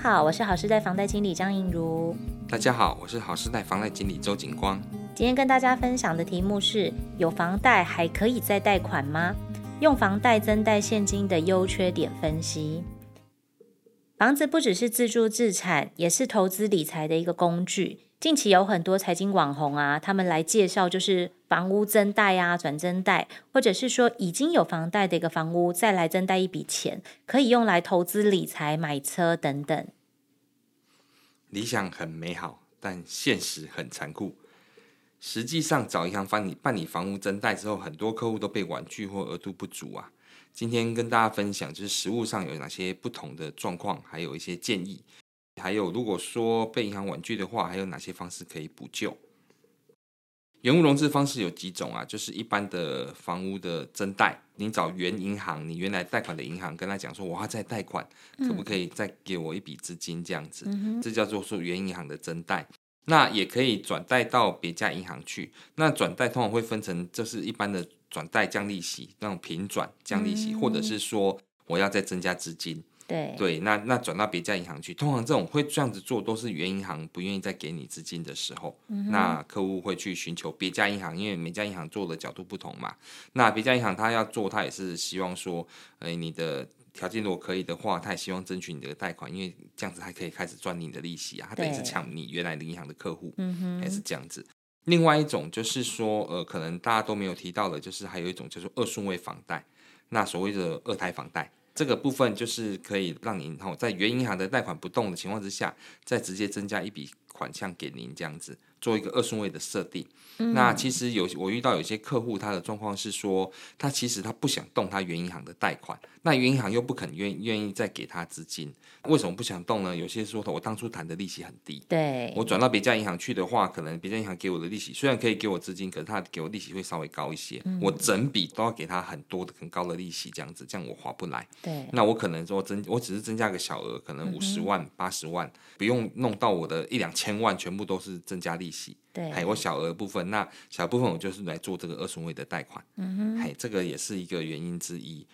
好，我是好时代房贷经理张映如。大家好，我是好时代房贷经理周景光。今天跟大家分享的题目是：有房贷还可以再贷款吗？用房贷增贷现金的优缺点分析。房子不只是自住自产，也是投资理财的一个工具。近期有很多财经网红啊，他们来介绍就是房屋增贷啊、转增贷，或者是说已经有房贷的一个房屋再来增贷一笔钱，可以用来投资理财、买车等等。理想很美好，但现实很残酷。实际上找银行帮你办理房屋增贷之后，很多客户都被婉拒或额度不足啊。今天跟大家分享就是实务上有哪些不同的状况，还有一些建议。还有，如果说被银行婉拒的话，还有哪些方式可以补救？原屋融资方式有几种啊？就是一般的房屋的增贷，你找原银行，你原来贷款的银行跟他讲说，我要再贷款，可不可以再给我一笔资金？这样子，嗯、这叫做说原银行的增贷。那也可以转贷到别家银行去。那转贷通常会分成，就是一般的转贷降利息，那种平转降利息，嗯、或者是说我要再增加资金。对对，那那转到别家银行去，通常这种会这样子做，都是原银行不愿意再给你资金的时候，嗯、那客户会去寻求别家银行，因为每家银行做的角度不同嘛。那别家银行他要做，他也是希望说，哎，你的条件如果可以的话，他也希望争取你的贷款，因为这样子还可以开始赚你的利息啊。他等于是抢你原来的银行的客户，嗯还是这样子。另外一种就是说，呃，可能大家都没有提到的，就是还有一种叫做二顺位房贷，那所谓的二胎房贷。这个部分就是可以让您在原银行的贷款不动的情况之下，再直接增加一笔款项给您，这样子做一个二顺位的设定。嗯、那其实有我遇到有些客户，他的状况是说，他其实他不想动他原银行的贷款，那原银行又不肯愿愿意再给他资金，为什么不想动呢？有些说我当初谈的利息很低，对，我转到别家银行去的话，可能别家银行给我的利息虽然可以给我资金，可是他给我利息会稍微高一些，嗯、我整笔都要给他很多的很高的利息，这样子，这样我划不来。对，那我可能说增，我只是增加个小额，可能五十万、八十、嗯、万，不用弄到我的一两千万，全部都是增加利息。对，还有小额部分，那小部分我就是来做这个二顺位的贷款，嗯哼，哎，这个也是一个原因之一。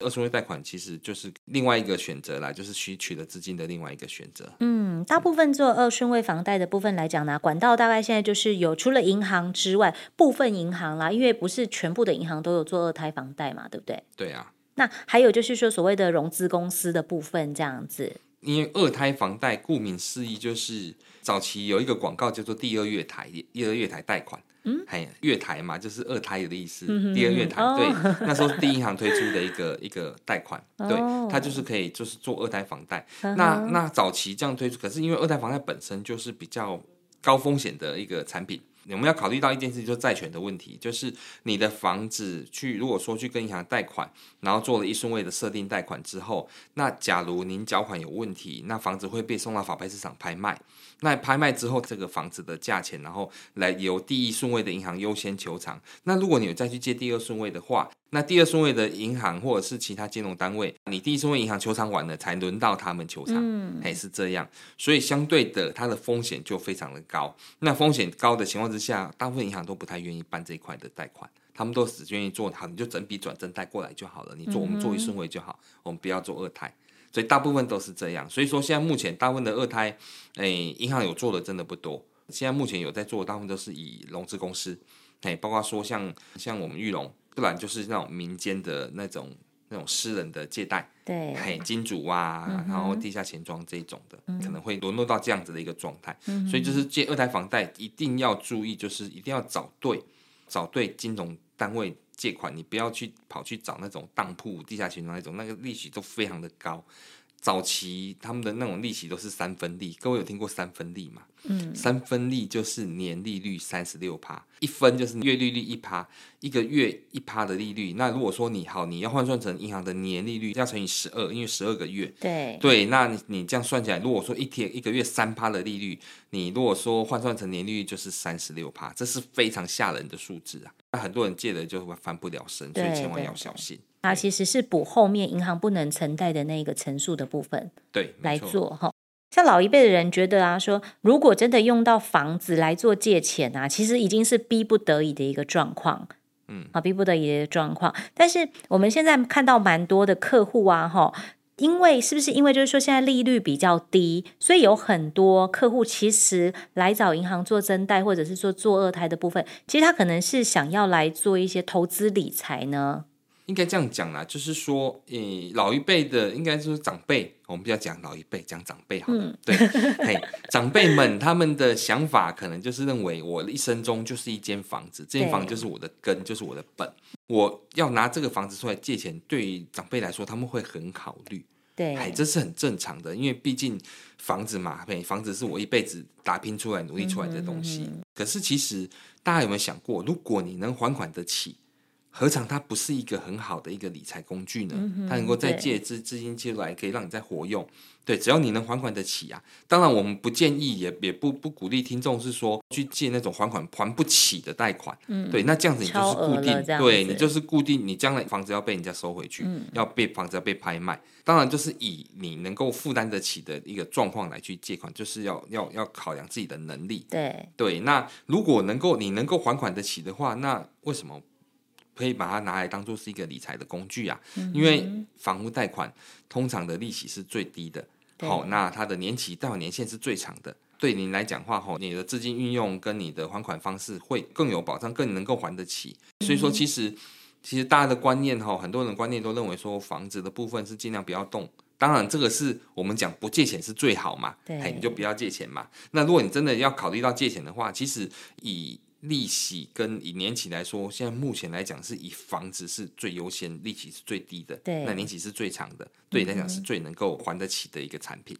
二顺位贷款其实就是另外一个选择啦，就是需取得资金的另外一个选择。嗯，大部分做二顺位房贷的部分来讲呢，管道大概现在就是有除了银行之外，部分银行啦，因为不是全部的银行都有做二胎房贷嘛，对不对？对啊。那还有就是说所谓的融资公司的部分这样子。因为二胎房贷顾名思义就是早期有一个广告叫做第二月台，第二月台贷款。嗯，嘿，月台嘛，就是二胎的意思。嗯、第二月台，哦、对，那时候第一银行推出的一个 一个贷款，对，它就是可以就是做二胎房贷。哦、那那早期这样推出，可是因为二胎房贷本身就是比较高风险的一个产品。我们要考虑到一件事，就是债权的问题，就是你的房子去，如果说去跟银行贷款，然后做了一顺位的设定贷款之后，那假如您缴款有问题，那房子会被送到法拍市场拍卖。那拍卖之后，这个房子的价钱，然后来由第一顺位的银行优先求偿。那如果你有再去借第二顺位的话，那第二顺位的银行或者是其他金融单位，你第一顺位银行求偿完了，才轮到他们求偿，嗯，还是这样。所以相对的，它的风险就非常的高。那风险高的情况之下，大部分银行都不太愿意办这一块的贷款，他们都只愿意做好，你就整笔转正贷过来就好了。你做我们做一顺位就好，我们不要做二胎。所以大部分都是这样，所以说现在目前大部分的二胎，诶，银行有做的真的不多。现在目前有在做的，大部分都是以融资公司，诶，包括说像像我们玉龙，不然就是那种民间的那种那种私人的借贷，对，嘿，金主啊，嗯、然后地下钱庄这种的，嗯、可能会沦落到这样子的一个状态。嗯、所以就是借二胎房贷一定要注意，就是一定要找对，找对金融单位。借款，你不要去跑去找那种当铺、地下钱庄那种，那个利息都非常的高。早期他们的那种利息都是三分利，各位有听过三分利吗？嗯，三分利就是年利率三十六趴，一分就是月利率一趴，一个月一趴的利率。那如果说你好，你要换算成银行的年利率，要乘以十二，因为十二个月。对对，那你你这样算起来，如果说一天一个月三趴的利率，你如果说换算成年利率就是三十六趴，这是非常吓人的数字啊！那很多人借了就会翻不了身，所以千万要小心。它其实是补后面银行不能承贷的那个层数的部分，对，来做哈。像老一辈的人觉得啊，说如果真的用到房子来做借钱啊，其实已经是逼不得已的一个状况，嗯，啊，逼不得已的状况。但是我们现在看到蛮多的客户啊，哈，因为是不是因为就是说现在利率比较低，所以有很多客户其实来找银行做增贷，或者是说做二胎的部分，其实他可能是想要来做一些投资理财呢。应该这样讲啦，就是说，诶、欸，老一辈的应该是长辈，我们不要讲老一辈，讲长辈好了。嗯、对，嘿，长辈们他们的想法可能就是认为，我一生中就是一间房子，这间房子就是我的根，就是我的本。我要拿这个房子出来借钱，对于长辈来说，他们会很考虑。对，哎，这是很正常的，因为毕竟房子嘛，嘿，房子是我一辈子打拼出来、努力出来的东西。嗯哼嗯哼。可是，其实大家有没有想过，如果你能还款得起？何尝它不是一个很好的一个理财工具呢？嗯、它能够再借资资金借出来，可以让你再活用。对，只要你能还款得起啊。当然，我们不建议，也也不不鼓励听众是说去借那种还款还不起的贷款。嗯，对，那这样子你就是固定，对你就是固定，你将来房子要被人家收回去，嗯、要被房子要被拍卖。当然，就是以你能够负担得起的一个状况来去借款，就是要要要考量自己的能力。对对，那如果能够你能够还款得起的话，那为什么？可以把它拿来当做是一个理财的工具啊，嗯、因为房屋贷款通常的利息是最低的，好、哦，那它的年期贷款年限是最长的，对您来讲话，吼，你的资金运用跟你的还款方式会更有保障，更能够还得起。所以说，其实其实大家的观念，哈，很多人的观念都认为说房子的部分是尽量不要动。当然，这个是我们讲不借钱是最好嘛，对，你就不要借钱嘛。那如果你真的要考虑到借钱的话，其实以利息跟以年期来说，现在目前来讲是以房子是最优先，利息是最低的，对，那年期是最长的，对你来讲是最能够还得起的一个产品。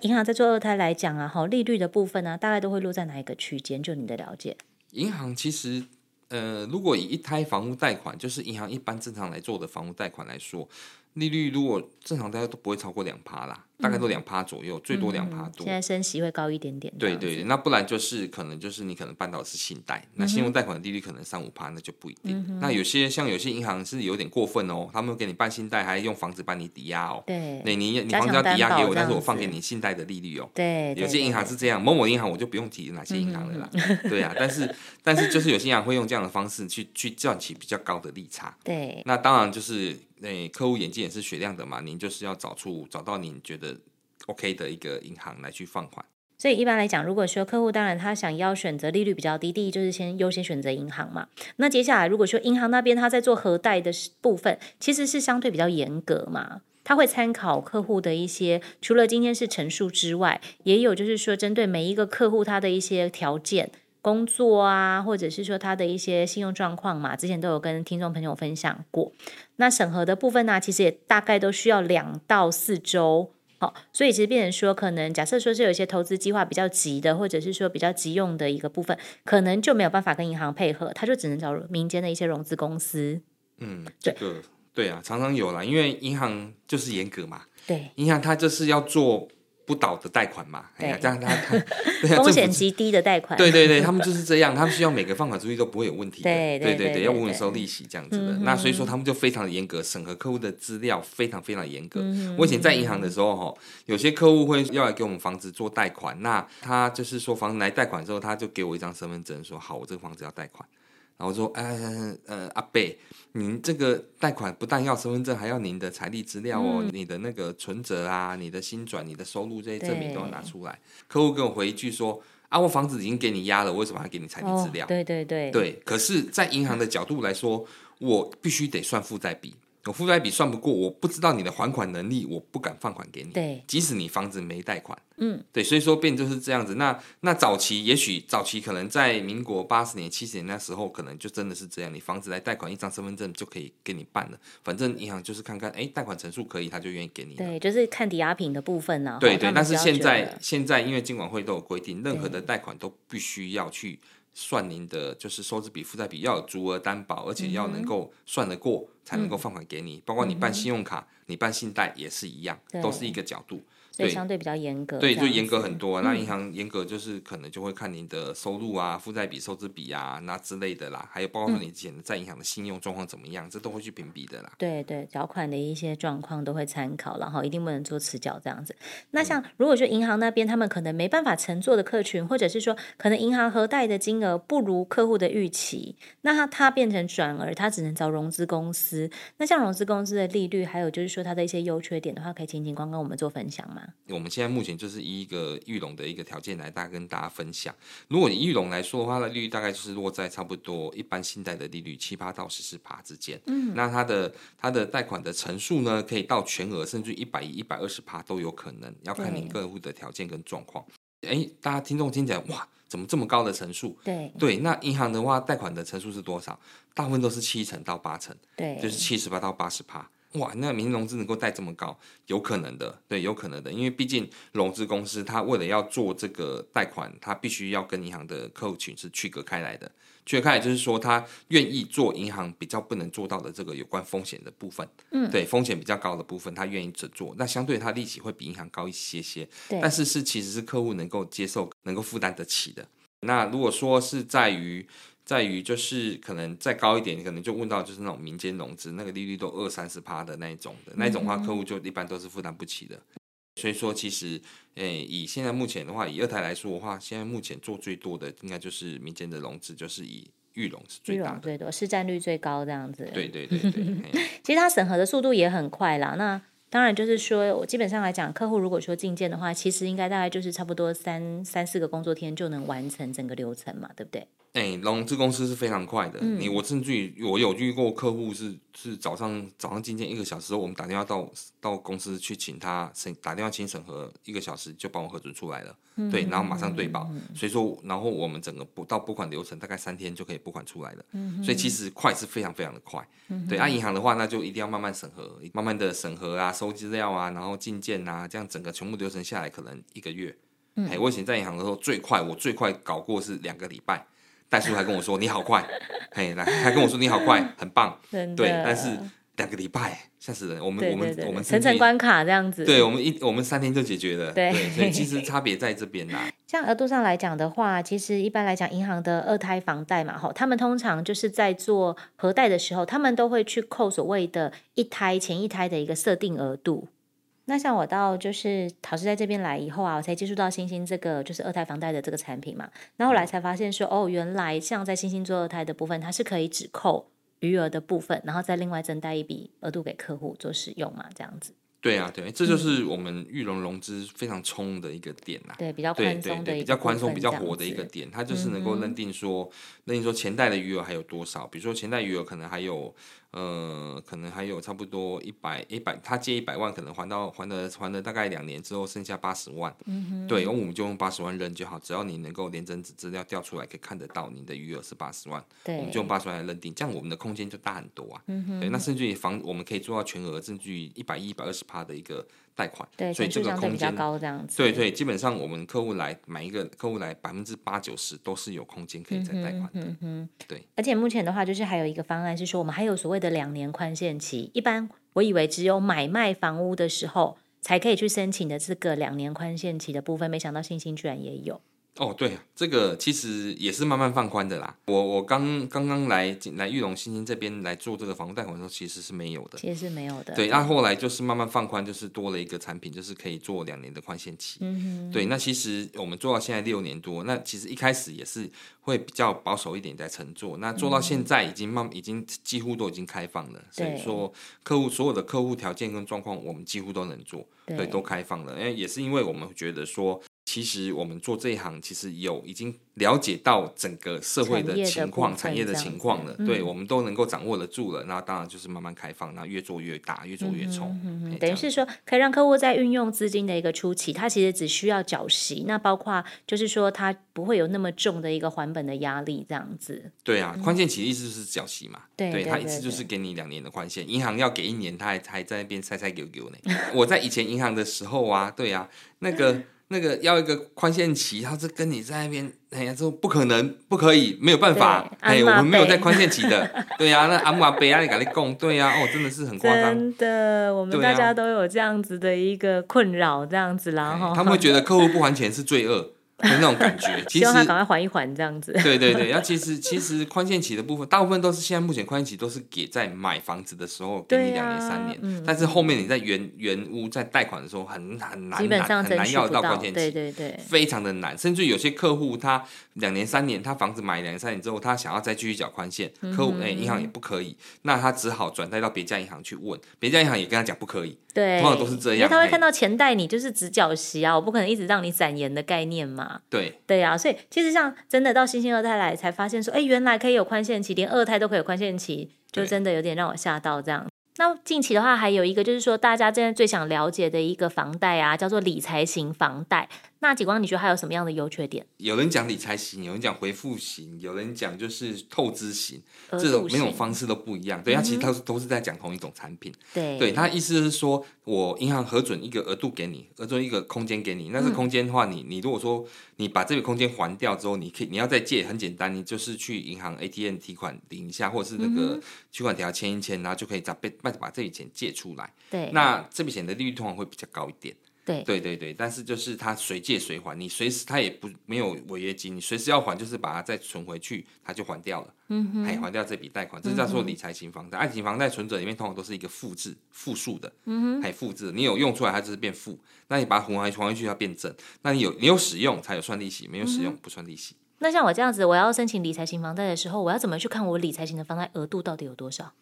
银行在做二胎来讲啊，好，利率的部分呢、啊，大概都会落在哪一个区间？就你的了解，银行其实呃，如果以一胎房屋贷款，就是银行一般正常来做的房屋贷款来说，利率如果正常大家都不会超过两趴啦。大概都两趴左右，嗯、最多两趴多。现在升息会高一点点。对对，那不然就是可能就是你可能办到的是信贷，那信用贷款的利率可能三五趴，那就不一定。嗯、那有些像有些银行是有点过分哦，他们给你办信贷，还用房子帮你抵押哦。对，你你你房子要抵押给我，但是我放给你信贷的利率哦。对，有些银行是这样，某某银行我就不用提哪些银行了啦。嗯、对啊，但是但是就是有些银行会用这样的方式去去赚取比较高的利差。对，那当然就是那客户眼睛也是雪亮的嘛，您就是要找出找到您觉得。OK 的一个银行来去放款，所以一般来讲，如果说客户当然他想要选择利率比较低，第一就是先优先选择银行嘛。那接下来如果说银行那边他在做核贷的部分，其实是相对比较严格嘛，他会参考客户的一些，除了今天是陈述之外，也有就是说针对每一个客户他的一些条件、工作啊，或者是说他的一些信用状况嘛，之前都有跟听众朋友分享过。那审核的部分呢、啊，其实也大概都需要两到四周。好，所以其实变成说，可能假设说是有一些投资计划比较急的，或者是说比较急用的一个部分，可能就没有办法跟银行配合，他就只能找民间的一些融资公司。嗯，这个对啊，常常有啦，因为银行就是严格嘛。对，银行它就是要做。不倒的贷款嘛，哎呀，这样他他 风险极低的贷款，对对对，他们就是这样，他们需要每个放款出去都不会有问题的，对对对，要稳稳收利息这样子的。那所以说他们就非常的严格，审核客户的资料非常非常严格。我以前在银行的时候哈，有些客户会要来给我们房子做贷款，那他就是说房子来贷款之后，他就给我一张身份证，说好，我这个房子要贷款。然后说，呃呃，阿贝，您这个贷款不但要身份证，还要您的财力资料哦，嗯、你的那个存折啊，你的薪转、你的收入这些证明都要拿出来。客户跟我回一句说，啊，我房子已经给你押了，我为什么还给你财力资料？哦、对对对，对。可是，在银行的角度来说，我必须得算负债比。我负债比算不过，我不知道你的还款能力，我不敢放款给你。对，即使你房子没贷款，嗯，对，所以说变就是这样子。那那早期也许早期可能在民国八十年、七十年那时候，可能就真的是这样，你房子来贷款一张身份证就可以给你办了。反正银行就是看看，哎，贷款成数可以，他就愿意给你。对，就是看抵押品的部分呢、啊。对对，但是现在现在因为金管会都有规定，任何的贷款都必须要去。算您的就是收支比负债比要有足额担保，而且要能够算得过，才能够放款给你。嗯、包括你办信用卡、嗯、你办信贷也是一样，都是一个角度。对，相对比较严格，对，就严格很多。那银行严格就是可能就会看您的收入啊、负债比、收支比啊那之类的啦，还有包括你之前在银行的信用状况怎么样，嗯、这都会去评比的啦。对对，缴款的一些状况都会参考，然后一定不能做迟缴这样子。那像如果说银行那边他们可能没办法乘坐的客群，或者是说可能银行核贷的金额不如客户的预期，那他他变成转而他只能找融资公司。那像融资公司的利率，还有就是说它的一些优缺点的话，可以请警官跟我们做分享吗？我们现在目前就是以一个玉龙的一个条件来大概跟大家分享。如果以玉龙来说的话，它的利率大概就是落在差不多一般信贷的利率七八到十四趴之间。嗯，那它的它的贷款的成数呢，可以到全额，甚至一百一、一百二十趴都有可能，要看您客户的条件跟状况。哎，大家听众听起来哇，怎么这么高的成数？对对，那银行的话，贷款的成数是多少？大部分都是七成到八成，对，就是七十八到八十趴。哇，那民营融资能够贷这么高，有可能的，对，有可能的，因为毕竟融资公司它为了要做这个贷款，它必须要跟银行的客户群是区隔开来的，区隔开来就是说，他愿意做银行比较不能做到的这个有关风险的部分，嗯，对，风险比较高的部分，他愿意只做，那相对他利息会比银行高一些些，对，但是是其实是客户能够接受、能够负担得起的。那如果说是在于。在于就是可能再高一点，你可能就问到就是那种民间融资，那个利率都二三十趴的那一种的，那一种话客户就一般都是负担不起的。所以说，其实诶、欸，以现在目前的话，以二台来说的话，现在目前做最多的应该就是民间的融资，就是以裕隆是最大的，最多市占率最高这样子。对对对对，其实它审核的速度也很快啦。那当然就是说我基本上来讲，客户如果说进件的话，其实应该大概就是差不多三三四个工作天就能完成整个流程嘛，对不对？哎、欸，融资公司是非常快的。嗯、你我甚至于我有遇过客户是是早上早上进件一个小时后，我们打电话到到公司去请他审打电话请审核一个小时就帮我核准出来了。嗯、对，然后马上对保。嗯、所以说，然后我们整个补到拨款流程大概三天就可以拨款出来了。嗯、所以其实快是非常非常的快。嗯、对，按、啊、银行的话，那就一定要慢慢审核，慢慢的审核啊，收资料啊，然后进件啊，这样整个全部流程下来可能一个月。嗯、欸，我以前在银行的时候最快，我最快搞过是两个礼拜。代书 还跟我说你好快，嘿，来还跟我说你好快，很棒，的。对，但是两个礼拜吓死人，我们我们我们层层关卡这样子，对我们一我们三天就解决了，对，对，所以其实 差别在这边啦。像额度上来讲的话，其实一般来讲，银行的二胎房贷嘛，吼，他们通常就是在做核贷的时候，他们都会去扣所谓的一胎前一胎的一个设定额度。那像我到就是陶氏在这边来以后啊，我才接触到星星这个就是二胎房贷的这个产品嘛。那后来才发现说，哦，原来像在星星做二胎的部分，它是可以只扣余额的部分，然后再另外增贷一笔额度给客户做使用嘛，这样子。对啊，对，这就是我们玉龙融资非常冲的一个点呐。对，比较宽松的，比较宽松、比较火的一个点，它就是能够认定说，嗯、哼认定说前贷的余额还有多少，比如说前贷余额可能还有。呃，可能还有差不多一百一百，他借一百万，可能还到还了还了大概两年之后，剩下八十万。嗯哼，对，然后我们就用八十万扔就好，只要你能够连整纸资料调出来，可以看得到你的余额是八十万，对，我们就用八十万来认定，这样我们的空间就大很多啊。嗯哼，对，那甚至于房我们可以做到全额，甚至于一百一、一百二十趴的一个。贷款，对，所以这个空间高这样子。对对，基本上我们客户来买一个客户来百分之八九十都是有空间可以再贷款的。嗯哼，对。而且目前的话，就是还有一个方案是说，我们还有所谓的两年宽限期。一般我以为只有买卖房屋的时候才可以去申请的这个两年宽限期的部分，没想到星星居然也有。哦，对，这个其实也是慢慢放宽的啦。我我刚刚刚来来玉龙新兴这边来做这个房屋贷款的时候，其实是没有的，其实是没有的。对，那后来就是慢慢放宽，就是多了一个产品，就是可以做两年的宽限期。对，那其实我们做到现在六年多，那其实一开始也是会比较保守一点在乘坐，那做到现在已经慢，已经几乎都已经开放了。所以说，客户所有的客户条件跟状况，我们几乎都能做，对，都开放了。因为，也是因为我们觉得说。其实我们做这一行，其实有已经了解到整个社会的情况、产业的情况了。对，我们都能够掌握得住了。那当然就是慢慢开放，那越做越大，越做越冲。嗯等于是说，可以让客户在运用资金的一个初期，他其实只需要缴息，那包括就是说，他不会有那么重的一个还本的压力，这样子。对啊，宽限期的意思就是缴息嘛。对，他一次就是给你两年的宽限，银行要给一年，他还还在那边塞塞给给呢。我在以前银行的时候啊，对啊，那个。那个要一个宽限期，他是跟你在那边，哎呀，说不可能，不可以，没有办法，哎，我们没有在宽限期的，对呀、啊，那阿妈贝啊，你赶紧供，对呀、啊，哦，真的是很夸张，真的，我们大家都有这样子的一个困扰，这样子然后，他们会觉得客户不还钱是罪恶。那种感觉，其实希望他赶快缓一缓这样子。对对对，那其实其实宽限期的部分，大部分都是现在目前宽限期都是给在买房子的时候给你两年三年，嗯、但是后面你在原原屋在贷款的时候很很难，很难要到宽限期，对对对，非常的难。甚至有些客户他两年三年，他房子买两年三年之后，他想要再继续缴宽限，客户哎银行也不可以，那他只好转贷到别家银行去问，别家银行也跟他讲不可以。对，通常都是这样，因为他会看到钱贷你就是只缴息啊，我不可能一直让你攒盐的概念嘛。对，对、啊，所以其实像真的到新兴二胎来才发现说，哎，原来可以有宽限期，连二胎都可以有宽限期，就真的有点让我吓到这样。那近期的话，还有一个就是说，大家现在最想了解的一个房贷啊，叫做理财型房贷。那景光，你觉得还有什么样的优缺点？有人讲理财型，有人讲回复型，有人讲就是透支型，这种每种方式都不一样。对，它其实它都是在讲同一种产品。对，对，他意思是说我银行核准一个额度给你，核准一个空间给你。那这空间的话，你你如果说你把这个空间还掉之后，你可以你要再借，很简单，你就是去银行 ATM 提款领一下，或者是那个取款条签一签，然后就可以把被把这笔钱借出来。对，那这笔钱的利率通常会比较高一点。对，对对对，但是就是他随借随还，你随时他也不没有违约金，你随时要还就是把它再存回去，他就还掉了，嗯哼，还还掉这笔贷款，这叫做理财型房贷。爱情房贷存折里面通常都是一个负字负数的，嗯哼，还负字，你有用出来它就是变负，那你把它还还还回去要变正，那你有你有使用才有算利息，没有使用不算利息。那像我这样子，我要申请理财型房贷的时候，我要怎么去看我理财型的房贷额度到底有多少？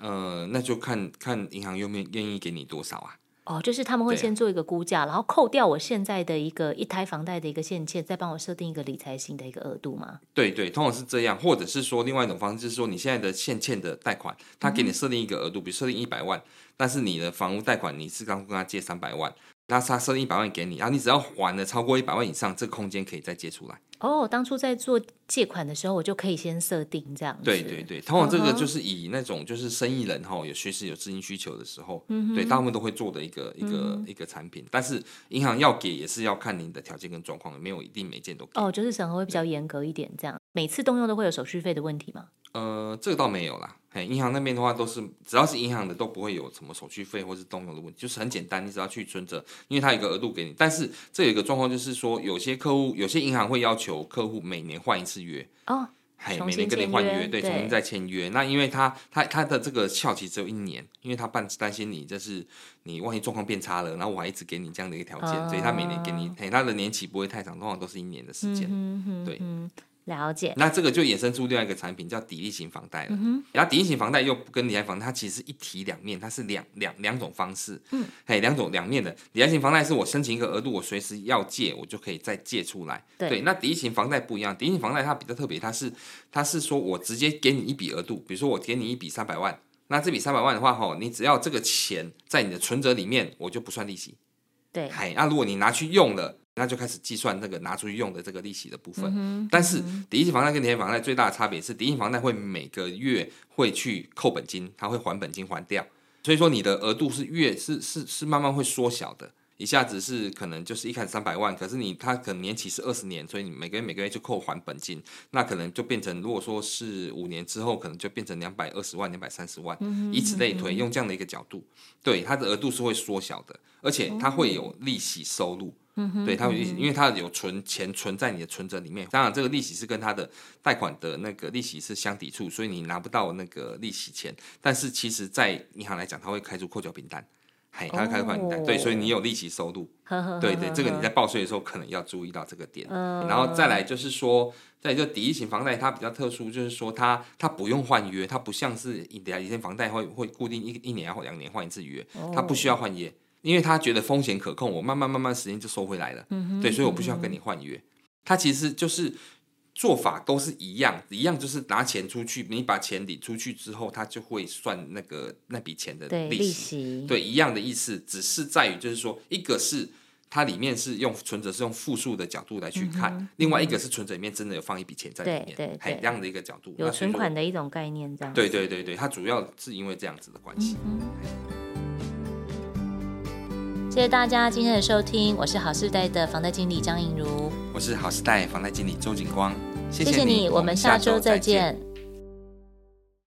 呃，那就看看银行愿不愿意给你多少啊。哦，就是他们会先做一个估价，啊、然后扣掉我现在的一个一胎房贷的一个现欠，再帮我设定一个理财型的一个额度吗？对对，通常是这样，或者是说另外一种方式，就是说你现在的现欠的贷款，他给你设定一个额度，嗯、比如设定一百万，但是你的房屋贷款你是刚跟他借三百万。那他设定一百万给你，然后你只要还了超过一百万以上，这个空间可以再借出来。哦，当初在做借款的时候，我就可以先设定这样子。对对对，通常这个就是以那种就是生意人哈，有随时有资金需求的时候，嗯、哼对，大部分都会做的一个一个、嗯、一个产品。但是银行要给也是要看您的条件跟状况，没有一定每件都给。哦，就是审核会比较严格一点，这样每次动用都会有手续费的问题吗？呃，这个倒没有啦。嘿，银行那边的话都是，只要是银行的都不会有什么手续费或是动用的问题，就是很简单，你只要去存折，因为它有一个额度给你。但是这有一个状况就是说，有些客户，有些银行会要求客户每年换一次约哦，嘿，每年跟你换约，对，重新再签约。那因为他他他的这个效期只有一年，因为他半担心你就是你万一状况变差了，然后我还一直给你这样的一个条件，哦、所以他每年给你，嘿，他的年期不会太长，通常都是一年的时间，嗯、哼哼对。了解，那这个就衍生出另外一个产品叫抵利型房贷了。嗯、然后抵利型房贷又跟理财房贷，它其实是一体两面，它是两两两种方式。嗯，嘿，两种两面的。理财型房贷是我申请一个额度，我随时要借，我就可以再借出来。对，对，那抵利型房贷不一样，抵利型房贷它比较特别，它是它是说我直接给你一笔额度，比如说我给你一笔三百万，那这笔三百万的话，吼，你只要这个钱在你的存折里面，我就不算利息。对，嘿，那如果你拿去用了。那就开始计算那个拿出去用的这个利息的部分，嗯，但是抵利型房贷跟理财房贷最大的差别是，抵利型房贷会每个月会去扣本金，它会还本金还掉，所以说你的额度是越是是是慢慢会缩小的，一下子是可能就是一开始三百万，可是你它可能年期是二十年，所以你每个月每个月就扣还本金，那可能就变成如果说是五年之后，可能就变成两百二十万、两百三十万，嗯，以此类推，用这样的一个角度，对它的额度是会缩小的，而且它会有利息收入。嗯哼，对，它有利息，因为它有存钱存在你的存折里面。当然，这个利息是跟它的贷款的那个利息是相抵触，所以你拿不到那个利息钱。但是，其实，在银行来讲，它会开出扣缴凭单，嘿，他会开出扣缴凭单，对，所以你有利息收入。对对，这个你在报税的时候可能要注意到这个点。然后再来就是说，再就抵一型房贷，它比较特殊，就是说它它不用换约，它不像是以前房贷会会固定一一年或两年换一次约，它不需要换约。因为他觉得风险可控，我慢慢慢慢时间就收回来了。嗯，对，所以我不需要跟你换约。他其实就是做法都是一样，一样就是拿钱出去，你把钱领出去之后，他就会算那个那笔钱的利息，利息，对，一样的意思，只是在于就是说，一个是它里面是用存折是用负数的角度来去看，嗯、另外一个是存折里面真的有放一笔钱在里面，对对，还这样的一个角度，有存款的一种概念，这样。对对对对，它主要是因为这样子的关系。嗯谢谢大家今天的收听，我是好事贷的房贷经理张颖如，我是好事贷房贷经理周景光，谢谢你，谢谢你，我们下周再见。